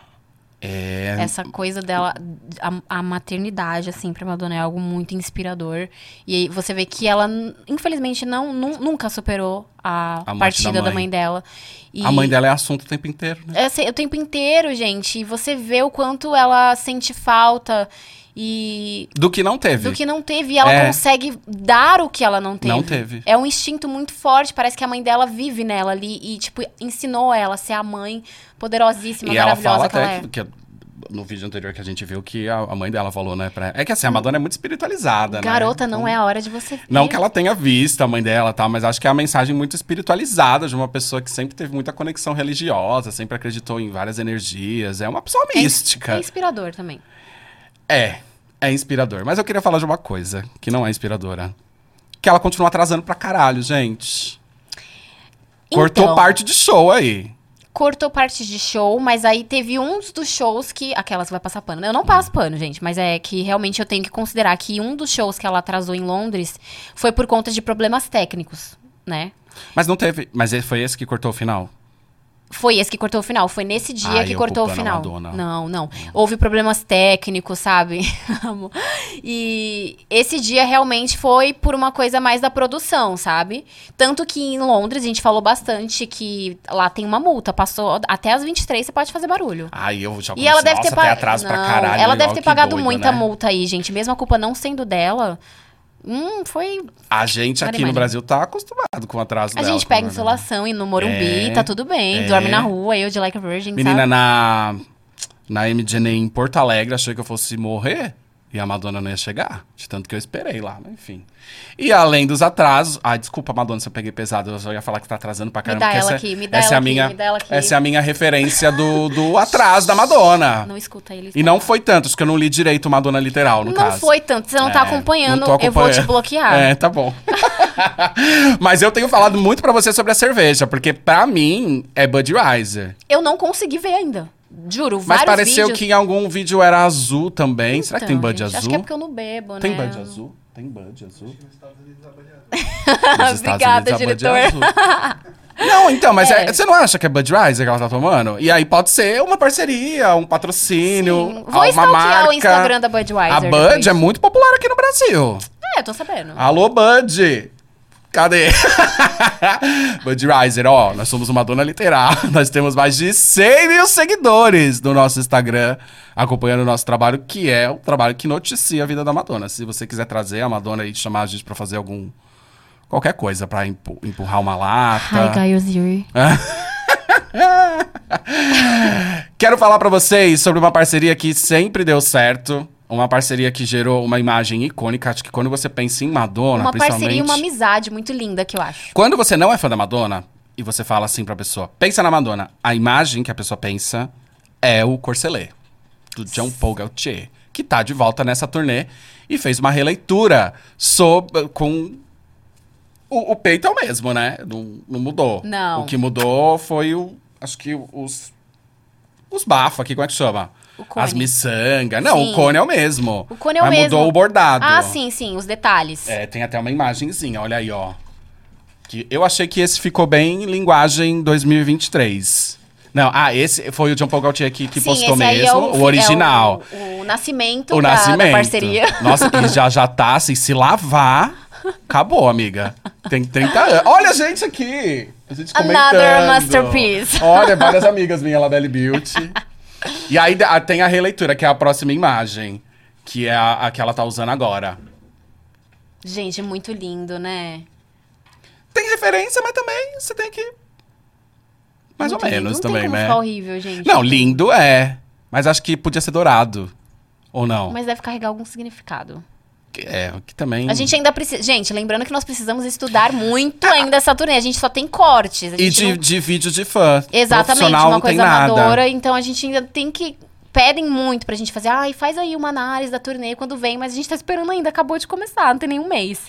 É. Essa coisa dela, a, a maternidade, assim, pra Madonna é algo muito inspirador. E aí você vê que ela, infelizmente, não, nun- nunca superou a, A partida da da mãe. mãe dela. E A mãe dela é assunto o tempo inteiro, né? é, assim, o tempo inteiro, gente. E você vê o quanto ela sente falta e Do que não teve. do que não teve. E ela É. consegue dar o que ela não teve. Não teve. É um instinto muito forte. Parece que a mãe dela vive nela ali. E, tipo, ensinou ela a ser a mãe poderosíssima, E ela maravilhosa fala que ela até é. que, que no vídeo anterior que a gente viu que a, mãe dela falou, né? Pra... É que assim, a Madonna é muito espiritualizada, né? Garota, não Então, é a hora de você. Não que ela tenha visto a mãe dela, tá? Mas acho que é a mensagem muito espiritualizada de uma pessoa que sempre teve muita conexão religiosa, sempre acreditou em várias energias. É uma pessoa É- mística. É inspirador também. É, é inspirador. Mas eu queria falar de uma coisa que não é inspiradora. Que ela continua atrasando pra caralho, gente. Cortou Então, parte de show aí. cortou parte de show, mas aí teve uns dos shows que. Aquelas que vai passar pano. Eu não passo pano, gente, mas é que realmente eu tenho que considerar que um dos shows que ela atrasou em Londres foi por conta de problemas técnicos, né? Mas não teve. Mas esse- foi esse que cortou o final? Foi esse que cortou o final. Foi nesse dia Ai, que cortou o final. Madonna. Não, não. Houve problemas técnicos, sabe? [LAUGHS] E esse dia realmente foi por uma coisa mais da produção, sabe? Tanto que em Londres a gente falou bastante que lá tem uma multa. Passou até as 23 você pode fazer barulho. Aí eu já E ela deve ter Nossa, pagado. pra caralho. ela deve ter pagado doido, muita né? multa aí, gente. Mesmo a culpa não sendo dela. Hum, foi. A gente aqui no. Brasil tá acostumado com o atraso A dela, gente pega é, né? insolação e no Morumbi, É, tá tudo bem. é. Dorme na rua, eu de Like a Virgin, Menina, sabe? na, na MDNA em Porto Alegre, achei que eu fosse morrer e a Madonna não ia chegar. De tanto que eu esperei lá, mas enfim. E além dos atrasos. Ai, desculpa, Madonna, se eu peguei pesado. Eu só ia falar que tá atrasando pra caramba. dá porque ela essa, aqui, me dá essa ela é a aqui, minha, me dá ela aqui. Essa é a minha referência do, do [LAUGHS] atraso da Madonna. Não escuta ele. E não foi tanto, acho que eu não li direito Madonna literal, no Não caso. foi tanto, você não tá É, acompanhando, não eu vou te bloquear. É, tá bom. [LAUGHS] Mas eu tenho falado muito pra você sobre a cerveja, porque pra mim é Budweiser. Eu não consegui ver ainda. Juro, Mas vários pareceu vídeos. que em algum vídeo era azul também. Será que tem Então, Bud gente, azul? Acho que é porque eu não bebo, né? Tem Bud azul? Tem Bud azul? [LAUGHS] Obrigada, diretor. [LAUGHS] Não, então, mas é- É. você não acha que é Budweiser que ela tá tomando? E aí pode ser uma parceria, um patrocínio, Sim. Vou uma stalkear marca. o Instagram da Budweiser A Bud depois. é muito popular aqui no Brasil. É, eu tô sabendo. Alô, Bud! Cadê? [LAUGHS] Budweiser, ó, nós somos uma dona literal. [LAUGHS] Nós temos mais de 100 mil seguidores no nosso Instagram, acompanhando o nosso trabalho, que é o trabalho que noticia a vida da Madonna. Se você quiser trazer a Madonna e chamar a gente pra fazer algum. qualquer coisa, pra empu- empurrar uma lata. Hi, Guy Oziri. [LAUGHS] Quero falar pra vocês sobre uma parceria que sempre deu certo. Uma parceria que gerou uma imagem icônica. Acho que quando você pensa em Madonna, Uma principalmente... parceria e uma amizade muito linda que eu acho. Quando você não é fã da Madonna e você fala assim pra pessoa, pensa na Madonna, a imagem que a pessoa pensa é o Corselet, do John Paul Gaultier, que tá de volta nessa turnê e fez uma releitura sobre, com... O, o peito é o mesmo, né? Não, não mudou. Não. O que mudou foi o... Acho que os... Os bafos aqui, como é que chama? O. As miçangas. Não, Sim. o cone é o mesmo. O cone é o Mas mesmo. mudou o bordado. Ah, sim, sim, os detalhes. É, tem até uma imagenzinha, olha aí, ó. Que eu achei que esse ficou bem linguagem 2023. Não, ah, esse foi o John Paul Gaultier que, que Sim, postou aí mesmo, é o, original. É o, o nascimento, O da, nascimento. da parceria. Nossa, que já já tá assim, se lavar, acabou, amiga. Tem 30 anos. Olha a gente aqui. A gente Another comentando. masterpiece. Olha, várias amigas minhas lá da L Beauty. E aí da- tem a releitura, que é a próxima imagem. Que é a, a que ela tá usando agora. Gente, muito lindo, né? Tem referência, mas também você tem que. Mais Muito ou lindo. menos não também, tem como né? ficar horrível, gente. Não, lindo é. Mas acho que podia ser dourado. Ou não? Mas deve carregar algum significado. É, que também. A gente ainda precisa. Gente, lembrando que nós precisamos estudar muito ainda essa turnê. A gente só tem cortes. E de, não- de vídeo de fã. Exatamente, uma não tem coisa nada. amadora. Então a gente ainda tem que. Pedem muito pra gente fazer. Ai, faz aí uma análise da turnê quando vem, mas a gente tá esperando ainda, acabou de começar, não tem nenhum mês.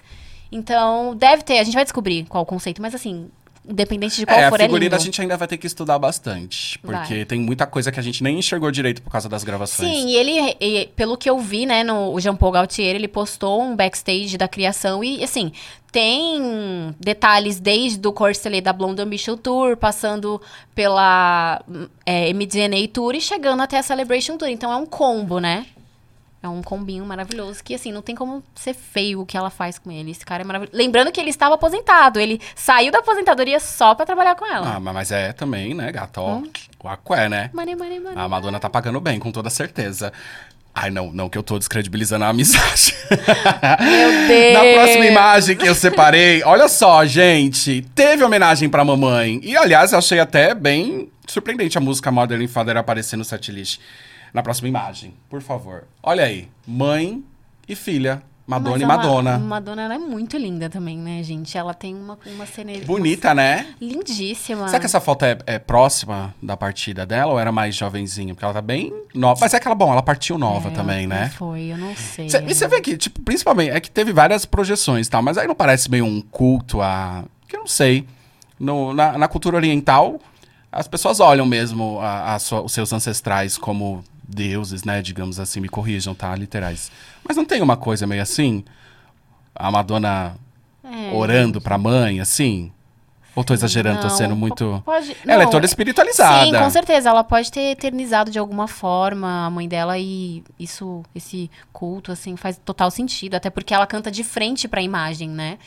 Então, deve ter, a gente vai descobrir qual o conceito, mas assim, independente de qual É, a for, é figurina lindo. a gente ainda vai ter que estudar bastante. Porque Vai. tem muita coisa que a gente nem enxergou direito por causa das gravações. Sim, e ele, e, pelo que eu vi, né, no o Jean Paul Gaultier, ele postou um backstage da criação e, assim, tem detalhes desde o Corselet da Blonde Ambition Tour, passando pela é, MDNA Tour e chegando até a Celebration Tour. Então é um combo, né? É um combinho maravilhoso que, assim, não tem como ser feio o que ela faz com ele. Esse cara é maravilhoso. Lembrando que ele estava aposentado. Ele saiu da aposentadoria só pra trabalhar com ela. Ah, mas é também, né, gato? Ó, Hum. O aqué, né? Money, money, money. A Madonna tá pagando bem, com toda certeza. Ai, não, não que eu tô descredibilizando a amizade. Meu Deus! [LAUGHS] Na próxima imagem que eu separei, olha só, gente, teve homenagem pra mamãe. E, aliás, eu achei até bem surpreendente a música Modern Father aparecer no setlist. Na próxima imagem, por favor. Olha aí, mãe e filha, Madonna Mas e Madonna. Ma- Madonna ela é muito linda também, né, gente? Ela tem uma, uma cena... Bonita, né? Lindíssima. Será que essa foto é, é próxima da partida dela ou era mais jovenzinha? Porque ela tá bem nova. Mas é aquela, bom, ela partiu nova É, também, né? Foi, eu não sei. Cê- e você vê que, tipo, principalmente, é que teve várias projeções e tal, mas aí não parece meio um culto a. que eu não sei. No- na, na cultura oriental, as pessoas olham mesmo a- a sua- os seus ancestrais como deuses, né? Digamos assim, me corrijam, tá? Literais. Mas não tem uma coisa meio assim? A Madonna É. orando pra mãe, assim? Ou tô exagerando, tô Não, sendo po- muito. Pode, Ela é não, toda espiritualizada. Sim, com certeza. Ela pode ter eternizado de alguma forma a mãe dela e isso, esse culto, assim, faz total sentido. Até porque ela canta de frente pra imagem, né?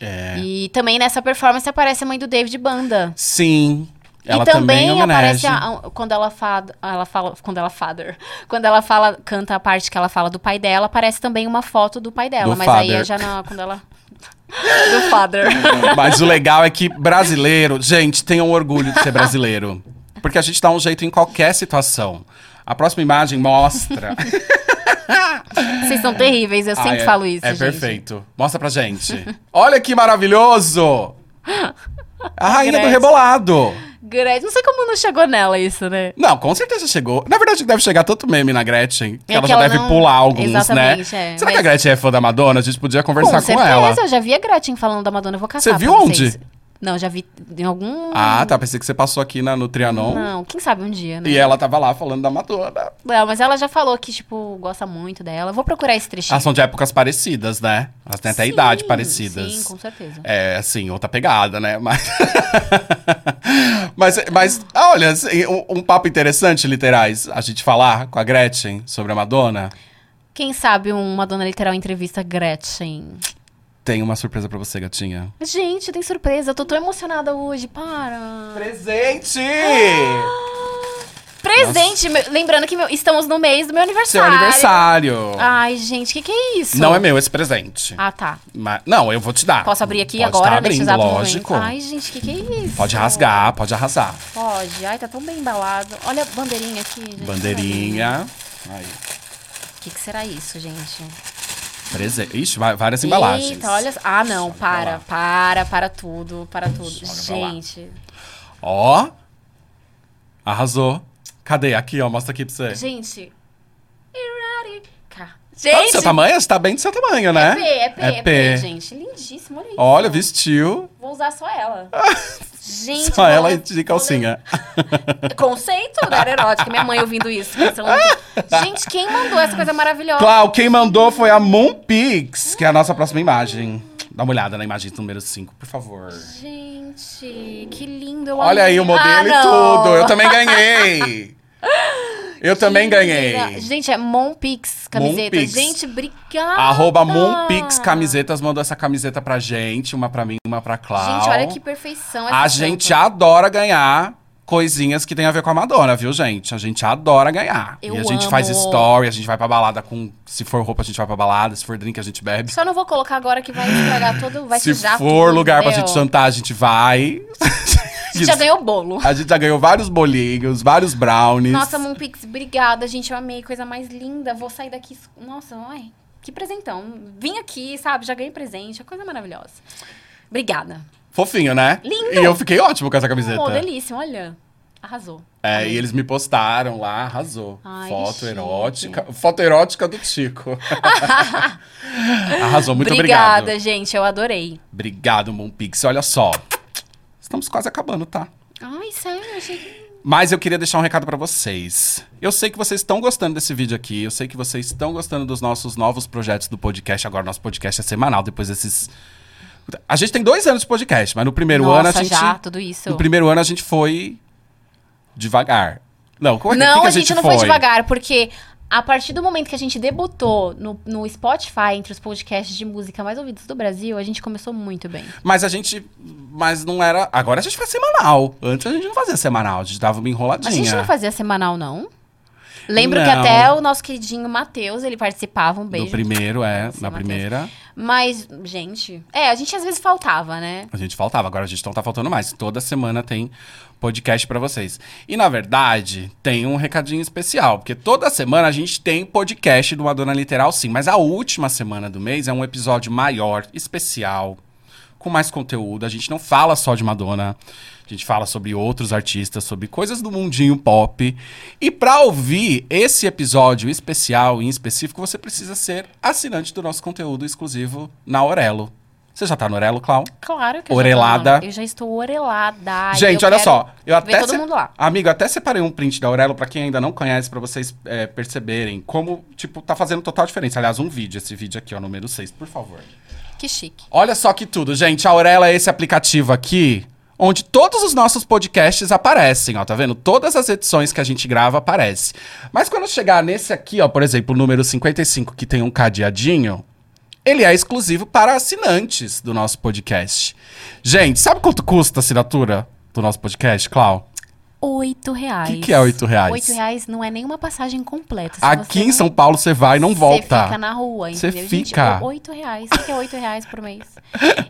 É. E também nessa performance aparece a mãe do David Banda. Sim. Ela e também, também aparece a- a- quando ela fala, ela fala, quando ela father, [LAUGHS] quando ela fala, canta a parte que ela fala do pai dela, aparece também uma foto do pai dela, Do mas aí father. é já na, quando ela [LAUGHS] do father. [LAUGHS] Mas o legal é que brasileiro, gente, tenham orgulho de ser brasileiro. Porque a gente dá um jeito em qualquer situação. A próxima imagem mostra. Vocês são terríveis, eu sempre Ah, é- falo isso, É gente. perfeito. Mostra pra gente. Olha que maravilhoso! A rainha do rebolado. Gretchen, não sei como não chegou nela isso, né? Não, com certeza chegou. Na verdade, deve chegar tanto meme na Gretchen que É ela que já ela deve não- pular alguns, né? Exatamente, é, Será que mas- a Gretchen é fã da Madonna? A gente podia conversar com com, certeza, ela. eu já vi a Gretchen falando da Madonna, eu vou caçar Você viu vocês. Não, já vi em algum... Ah, tá. Pensei que você passou aqui na, no Trianon. Não, quem sabe um dia, né? E ela tava lá falando da Madonna. Não, mas ela já falou que, tipo, gosta muito dela. Vou procurar esse trechinho. Elas são de épocas parecidas, né? Elas têm até Sim, idade parecidas. Sim, com certeza. É, assim, outra pegada, né? [LAUGHS] Mas. mas, mas, olha, assim, um, um papo interessante, literais, a gente falar com a Gretchen sobre a Madonna. Quem sabe um Madonna Literal entrevista Gretchen. Tem uma surpresa pra você, gatinha. Gente, tem surpresa. Eu tô tão emocionada hoje. Para. Presente! Presente. meu- lembrando que meu- estamos no mês do meu Seu aniversário. aniversário! Ai, gente, o que, que é isso? Não é meu esse presente. Ah, tá. Mas- não, eu vou te dar. Posso abrir aqui Pode agora, tá abrindo, exato lógico. Ai, gente, o que, que é isso? Pode rasgar, pode arrasar. Pode. Ai, tá tão bem embalado. Olha a bandeirinha aqui, gente. Bandeirinha. Aí. O que, que será isso, gente? Presente. Ixi, várias embalagens. Eita, olha. Ah, não, Joga para, para, para tudo, para tudo. Joga. Gente, Ó. Arrasou. Cadê? Aqui, ó. Mostra aqui pra você. gente. Erótica. Tá do Gente, seu tamanho? Você tá bem do seu tamanho, né? é P, é P, é P, P. gente. Lindíssimo, olha isso. Olha, vestiu. Vou usar só ela. [LAUGHS] Gente, Só ela de calcinha. Conceito da era erótica. Minha mãe ouvindo isso. Gente, quem mandou essa coisa maravilhosa? Clau, quem mandou foi a Moonpix, que é a nossa próxima imagem. Dá uma olhada na imagem número 5, por favor. Gente, que lindo. Eu Olha aí o modelo Ah, e tudo. Eu também ganhei. [LAUGHS] Eu também ganhei. Gente, é Monpix camiseta. Monpix. Gente, obrigada. Arroba Moonpix Camisetas mandou essa camiseta pra gente, uma pra mim, uma pra Clau. Gente, olha que perfeição essa A tampa. gente adora ganhar coisinhas que tem a ver com a Madonna, viu, gente? A gente adora ganhar. Eu e a gente amo. faz story, a gente vai pra balada com. Se for roupa, a gente vai pra balada, se for drink, a gente bebe. Só não vou colocar agora que vai estragar todo, vai se for tudo, lugar pra entendeu? gente jantar, a gente vai. A gente já ganhou bolo. A gente já ganhou vários bolinhos, vários brownies. Nossa, Moonpix, obrigada, gente. Eu amei. Coisa mais linda. Vou sair daqui. Nossa, ai, que presentão. Vim aqui, sabe? Já ganhei presente. É coisa maravilhosa. Obrigada. Fofinho, né? Lindo. E eu fiquei ótimo com essa camiseta. Oh, delícia, olha. Arrasou. É, e eles me postaram lá, arrasou. Ai, foto chique. erótica. Foto erótica do Tico. [LAUGHS] arrasou, muito Obrigada, obrigado. gente. Eu adorei. Obrigado, Moonpix. Olha só. Estamos quase acabando, tá? Ai, sério, achei. Mas eu queria deixar um recado pra vocês. Eu sei que vocês estão gostando desse vídeo aqui, eu sei que vocês estão gostando dos nossos novos projetos do podcast. Agora, nosso podcast é semanal, depois desses. A gente tem dois anos de podcast, mas no primeiro Nossa, ano a gente. já, tudo isso. No primeiro ano a gente foi devagar. Não, como é que, Não, que que a gente não foi? foi devagar, porque a partir do momento que a gente debutou no, no Spotify, entre os podcasts de música mais ouvidos do Brasil, a gente começou muito bem. Mas a gente. Mas não era. Agora a gente faz semanal. Antes a gente não fazia semanal, a gente dava uma A enroladinha. gente não fazia semanal, não? Lembro que Não. até o nosso queridinho Matheus, ele participava, um beijo. No primeiro, é. Sim, na Matheus. primeira. Mas, gente, é, a gente às vezes faltava, né? A gente faltava, agora a gente não tá faltando mais. Toda semana tem podcast pra vocês. E na verdade, tem um recadinho especial, porque toda semana a gente tem podcast do Madonna Literal, sim, mas a última semana do mês é um episódio maior, especial, com mais conteúdo. A gente não fala só de Madonna. A gente fala sobre outros artistas, sobre coisas do mundinho pop. E pra ouvir esse episódio especial em específico, você precisa ser assinante do nosso conteúdo exclusivo na Aurelo. Você já tá no Orelo, Clau? Claro que eu Orelada. Já tô, não. eu já estou orelada. Gente, eu olha só. Eu até todo se- mundo lá. Amigo, eu até separei um print da Aurelo pra quem ainda não conhece, pra vocês é, perceberem como, tipo, tá fazendo total diferença. Aliás, um vídeo, esse vídeo aqui, ó, número 6, por favor. Que chique. Olha só que tudo, gente. A Aurela é esse aplicativo aqui, onde todos os nossos podcasts aparecem, ó, tá vendo? Todas as edições que a gente grava aparecem. Mas quando chegar nesse aqui, ó, por exemplo, o número 55, que tem um cadeadinho, ele é exclusivo para assinantes do nosso podcast. Gente, sabe quanto custa a assinatura do nosso podcast, Clau? Oito reais. Que que é oito reais? Oito reais não é nenhuma passagem completa. Se Aqui você em São Paulo você vai e não volta. Você fica na rua, Você entendeu? Gente, fica. o- oito reais. O que é oito reais por mês?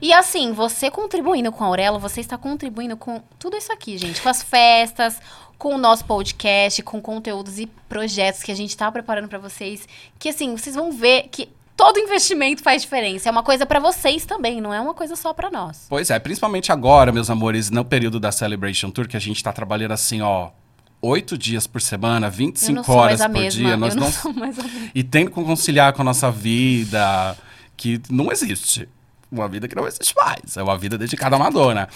E assim, você contribuindo com a Aurelo, você está contribuindo com tudo isso aqui, gente. Com as festas, com o nosso podcast, com conteúdos e projetos que a gente está preparando para vocês. Que assim, vocês vão ver que todo investimento faz diferença. É uma coisa para vocês também, não é uma coisa só para nós. Pois é, principalmente agora, meus amores, no período da Celebration Tour, que a gente tá trabalhando assim, ó, oito dias por semana, Eu não 25 sou horas por mesma. dia. Nós não, não. E tendo que conciliar com a nossa vida, que não existe. Uma vida que não existe mais. É uma vida dedicada à Madonna.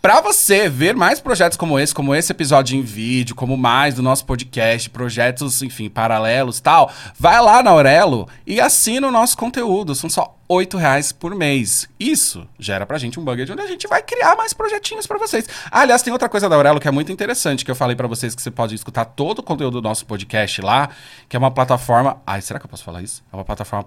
Pra você ver mais projetos como esse, como esse episódio em vídeo, como mais do nosso podcast, projetos, enfim, paralelos tal, vai lá na Aurelo e assina o nosso conteúdo. São só 8 reais por mês. Isso gera pra gente um budget onde a gente vai criar mais projetinhos pra vocês. Ah, aliás, tem outra coisa da Aurelo que é muito interessante, que eu falei pra vocês que você pode escutar todo o conteúdo do nosso podcast lá, que é uma plataforma... Ai, será que eu posso falar isso? É uma plataforma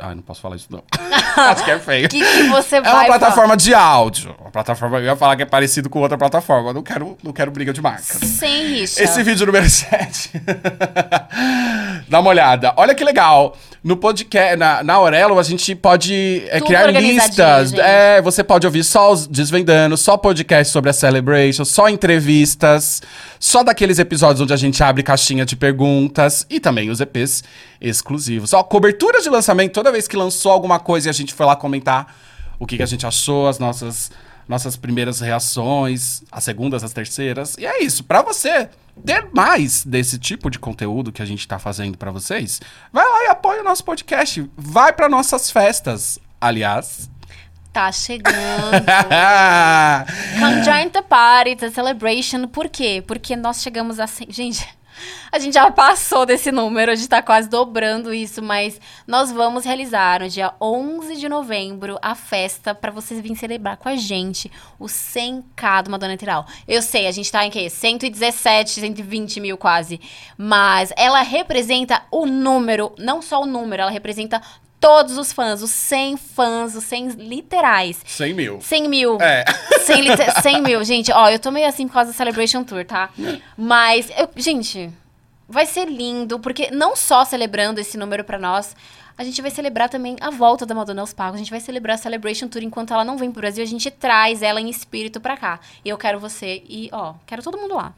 Ai, não posso falar isso não. [LAUGHS] Acho que é feio. Que, que você É vai uma falar? plataforma de áudio. Uma plataforma, eu ia falar que é parecido com outra plataforma. Eu não quero, não quero briga de marca. Sem rixa. Esse vídeo número 7. [LAUGHS] Dá uma olhada. Olha que legal. No podcast, na, na Aurelo, a gente pode é, criar listas. gente. É, você pode ouvir só os Desvendando, só podcast sobre a Celebration, só entrevistas, só daqueles episódios onde a gente abre caixinha de perguntas e também os EPs exclusivos. Ó, cobertura de lançamento, toda vez que lançou alguma coisa e a gente foi lá comentar o que, que a gente achou, as nossas nossas primeiras reações, as segundas, as terceiras. E é isso. Pra você ter mais desse tipo de conteúdo que a gente tá fazendo pra vocês, vai lá e apoia o nosso podcast. Vai pra nossas festas. Aliás. Tá chegando. [LAUGHS] Come join the party, the celebration. Por quê? Porque nós chegamos a... Gente, a gente já passou desse número, a gente tá quase dobrando isso, mas nós vamos realizar no dia 11 de novembro a festa pra vocês virem celebrar com a gente o 100k do Madonna Tiral. Eu sei, a gente tá em quê? 117, 120 mil quase. Mas ela representa o número, não só o número, ela representa todos os fãs, os 100 fãs, os 100 literais. 100 mil. 100 mil. É. 100, liter- 100 mil. Gente, ó, eu tô meio assim por causa da Celebration Tour, tá? Mas, eu- gente, vai ser lindo, porque não só celebrando esse número pra nós, a gente vai celebrar também a volta da Madonna aos palcos. A gente vai celebrar a Celebration Tour enquanto ela não vem pro Brasil, a gente traz ela em espírito pra cá. E eu quero você e, ó, quero todo mundo lá.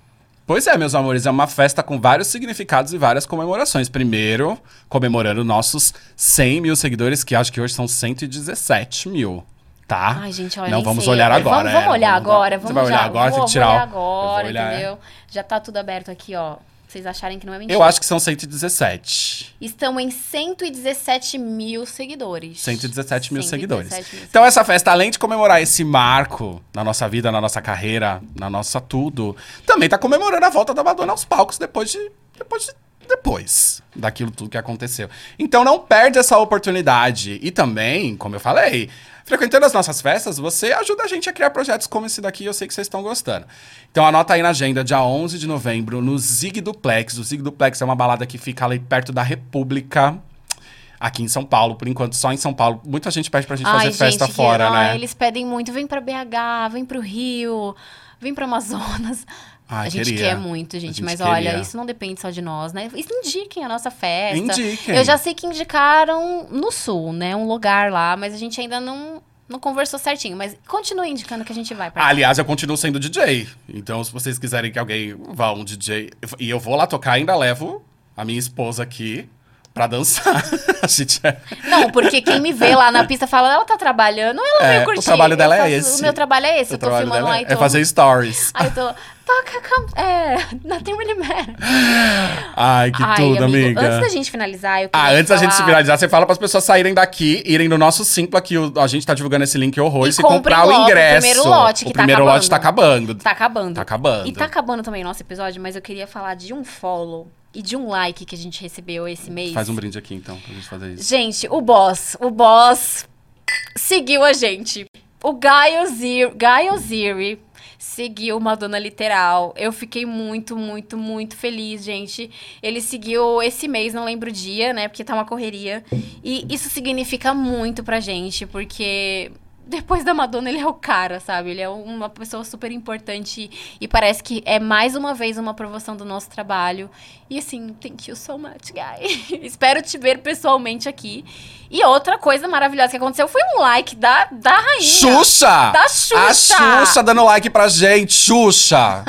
Pois é, meus amores, é uma festa com vários significados e várias comemorações. Primeiro, comemorando nossos 100 mil seguidores, que acho que hoje são 117 mil. Tá? Ai, gente, olha, Não vamos sei. olhar agora. Vamos, vamos é, olhar vamos- agora. Vamos vai olhar já- agora, vou, tem que tirar. vou olhar vou agora, olhar, é. entendeu? Já tá tudo aberto aqui, ó. Vocês acharem que não é mentira. Eu acho que são 117. Estão em 117 mil seguidores. 117 mil 117 seguidores. mil Então, essa festa, além de comemorar esse marco na nossa vida, na nossa carreira, na nossa tudo, também tá comemorando a volta da Madonna aos palcos depois de. Depois de depois daquilo tudo que aconteceu. Então não perde essa oportunidade. E também, como eu falei, frequentando as nossas festas, você ajuda a gente a criar projetos como esse daqui, eu sei que vocês estão gostando. Então anota aí na agenda, dia 11 de novembro, no Zig Duplex. O Zig Duplex é uma balada que fica ali perto da República. Aqui em São Paulo, por enquanto, só em São Paulo. Muita gente pede pra gente fazer Ai, festa gente, que- fora, ai, né? Eles pedem muito. Vem pra BH, vem pro Rio, vem pro Amazonas. Ai, a gente queria. quer muito, gente. Gente mas queria. olha, isso não depende só de nós, né? Isso indiquem a nossa festa. Indiquem. Eu já sei que indicaram no sul, né? Um lugar lá, mas a gente ainda não, não conversou certinho. Mas continue indicando que a gente vai pra lá. Aliás, eu continuo sendo DJ. Então, se vocês quiserem que alguém vá um DJ e eu vou lá tocar, ainda levo a minha esposa aqui Pra dançar. [LAUGHS] a gente é... Não, porque quem me vê lá na pista fala, ela tá trabalhando, ela É, veio o curtir. trabalho dela é faço- esse. O meu trabalho é esse, o eu tô filmando lá e é, tô... é fazer stories. [LAUGHS] Aí eu tô, toca, cam- é, [LAUGHS] nothing really matters. Ai, que Ai, tudo, amigo, amiga. Antes da gente finalizar, eu Ah, antes da gente se falar- finalizar, você fala pras pessoas saírem daqui, irem no nosso Simpla, que o- a gente tá divulgando esse link horrores, E e comprem comprar o logo o ingresso. primeiro lote, que o tá primeiro acabando. lote tá acabando. Tá acabando. Tá acabando. E tá acabando também o nosso episódio, mas eu queria falar de um follow e de um like que a gente recebeu esse mês. Faz um brinde aqui, então, pra gente fazer isso. Gente, o boss, o boss seguiu a gente. O Guy Oziri, Guy Oziri seguiu Madonna Literal. Eu fiquei muito, muito, muito feliz, gente. Ele seguiu esse mês, não lembro o dia, né? Porque tá uma correria. E isso significa muito pra gente, porque depois da Madonna ele é o cara, sabe? Ele é uma pessoa super importante e parece que é mais uma vez uma aprovação do nosso trabalho. E assim, thank you so much, guy. [LAUGHS] Espero te ver pessoalmente aqui. E outra coisa maravilhosa que aconteceu foi um like da, da rainha. Xuxa! Da Xuxa! A Xuxa dando like pra gente, Xuxa!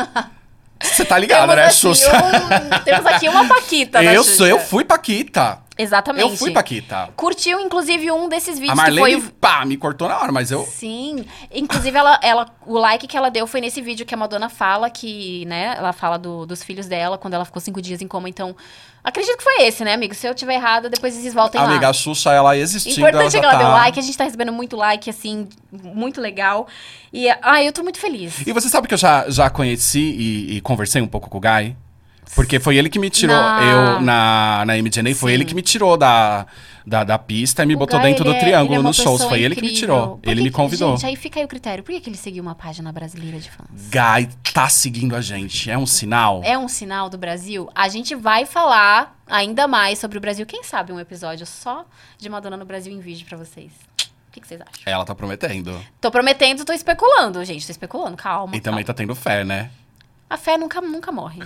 Você tá [LAUGHS] ligada, Temos né, Xuxa? um- temos aqui uma paquita [LAUGHS] eu sou, eu fui Paquita. Exatamente. Eu fui Paquita. Curtiu, inclusive, um desses vídeos A que foi Marlene, pá, me cortou na hora, mas eu... Sim. Inclusive, ela, ela, o like que ela deu foi nesse vídeo que a Madonna fala que, né, ela fala do- dos filhos dela quando ela ficou cinco dias em coma. Então, acredito que foi esse, né, amigo? Se eu tiver errado, depois vocês voltem Amiga, lá. a Xuxa, ela existindo, ela Importante já é que ela tá... deu like, a gente tá recebendo muito like, assim, muito legal. E, ai, eu tô muito feliz. E você sabe que eu já, já conheci e, e conversei um pouco com o Guy? Porque foi ele que me tirou, Na- eu na, na MDNA, foi ele que me tirou da, da, da pista e me O botou Guy, dentro do é- triângulo é nos shows. Foi ele que me incrível. tirou. Por Ele que me que- convidou. Gente, aí fica aí o critério. Por que, que ele seguiu uma página brasileira de fãs? Guy tá seguindo a gente. É um sinal? É um sinal do Brasil? A gente vai falar ainda mais sobre o Brasil. Quem sabe um episódio só de Madonna no Brasil em vídeo pra vocês. O que, que vocês acham? Ela tá prometendo. Tô prometendo, tô especulando, gente. Tô especulando, calma. E também calma. tá tendo fé, né? A fé nunca, nunca morre.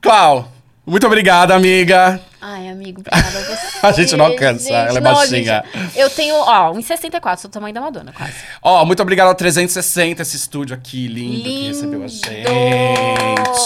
Clau, muito obrigado, amiga. Ai, amigo, obrigada a [LAUGHS] você. A gente não alcança, ela é baixinha. gente, eu tenho, ó, 1,64, sou do tamanho da Madonna, quase. Ó, muito obrigado ao 360, esse estúdio aqui lindo, que recebeu a gente.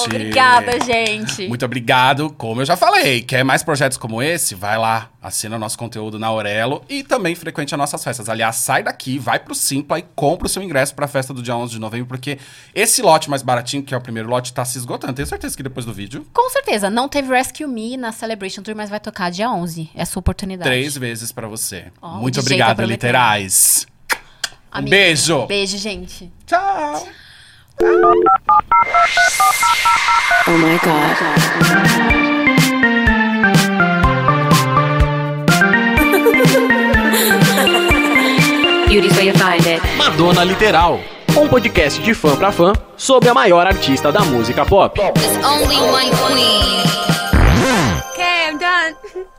Obrigada, gente. Muito obrigado. Como eu já falei, quer mais projetos como esse? Vai lá, assina nosso conteúdo na Aurelo e também frequente as nossas festas. Aliás, sai daqui, vai pro Simpla e compra o seu ingresso pra festa do dia 11 de novembro, porque esse lote mais baratinho, que é o primeiro lote, tá se esgotando. Tenho certeza que depois do vídeo, Com certeza, não teve Rescue Me na Celebration Tour, mas vai tocar dia 11. É a sua oportunidade. três vezes pra você. Ó, o Muito DJ tá obrigado, prometendo. literais. Um Amigo, beijo. Beijo, gente. Tchau. Oh my god. Beauty's where you find it. Madonna Literal, um podcast de fã pra fã sobre a maior artista da música pop. There's only one queen. Okay, I'm done. [LAUGHS]